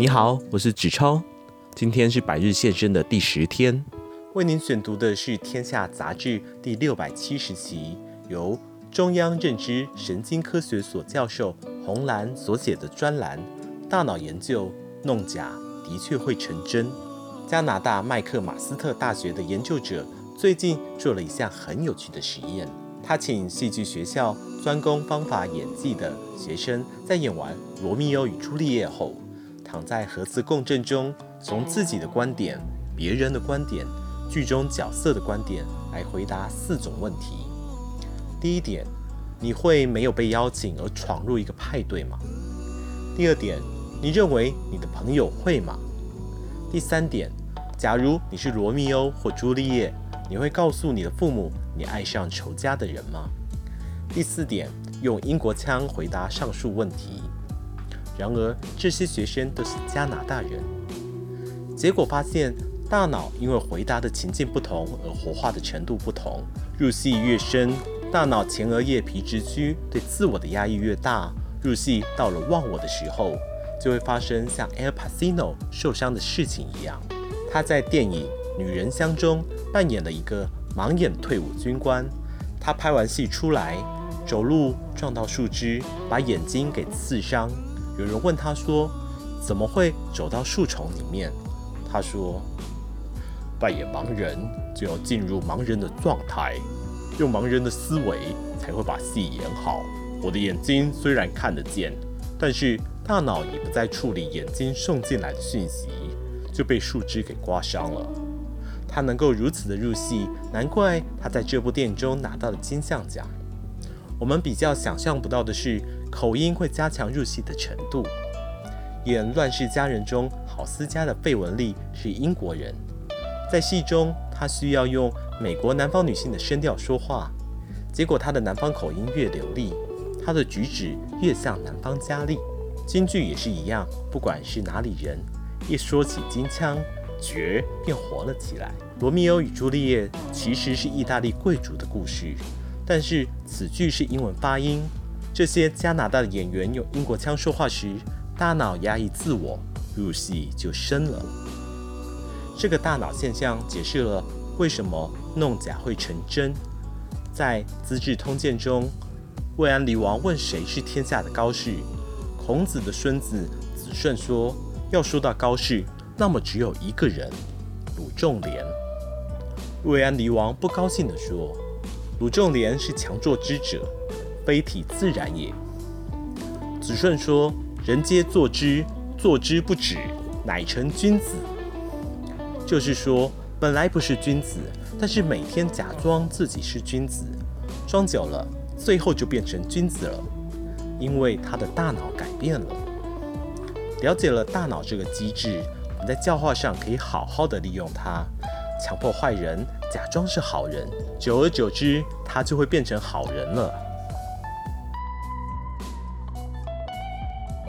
你好，我是子超，今天是百日献身的第十天，为您选读的是《天下》杂志第六百七十期，由中央认知神经科学所教授洪兰所写的专栏《大脑研究弄假的确会成真》。加拿大麦克马斯特大学的研究者最近做了一项很有趣的实验，他请戏剧学校专攻方法演技的学生，在演完《罗密欧与朱丽叶》后，躺在核磁共振中，从自己的观点、别人的观点、剧中角色的观点来回答四种问题。第一点，你会没有被邀请而闯入一个派对吗？第二点，你认为你的朋友会吗？第三点。假如你是罗密欧或朱丽叶，你会告诉你的父母你爱上仇家的人吗？第四点，用英国腔回答上述问题。然而，这些学生都是加拿大人。结果发现，大脑因为回答的情境不同而活化的程度不同。入戏越深，大脑前额叶皮质区对自我的压抑越大。入戏到了忘我的时候，就会发生像 Al Pacino 受伤的事情一样。他在电影《女人香》中扮演了一个盲眼退伍军官。他拍完戏出来，走路撞到树枝，把眼睛给刺伤。有人问他说：“怎么会走到树丛里面？”他说：“扮演盲人就要进入盲人的状态，用盲人的思维才会把戏演好。我的眼睛虽然看得见，但是大脑也不再处理眼睛送进来的讯息。”就被树枝给刮伤了。他能够如此的入戏，难怪他在这部电影中拿到了金像奖。我们比较想象不到的是，口音会加强入戏的程度。演《乱世佳人》中郝思嘉的费雯丽是英国人，在戏中她需要用美国南方女性的声调说话，结果她的南方口音越流利，她的举止越像南方佳丽。京剧也是一样，不管是哪里人。一说起京腔，角儿便活了起来。《罗密欧与朱丽叶》其实是意大利贵族的故事，但是此句是英文发音。这些加拿大的演员用英国腔说话时，大脑压抑自我，入戏就深了。这个大脑现象解释了为什么弄假会成真。在《资治通鉴》中，魏安黎王问谁是天下的高士，孔子的孙子子顺说。要说到高士，那么只有一个人，鲁仲连。魏安黎王不高兴地说：“鲁仲连是强作之者，非体自然也。”子顺说：“人皆作之，作之不止，乃成君子。”就是说，本来不是君子，但是每天假装自己是君子，装久了，最后就变成君子了，因为他的大脑改变了。了解了大脑这个机制，我们在教化上可以好好的利用它，强迫坏人假装是好人，久而久之，他就会变成好人了。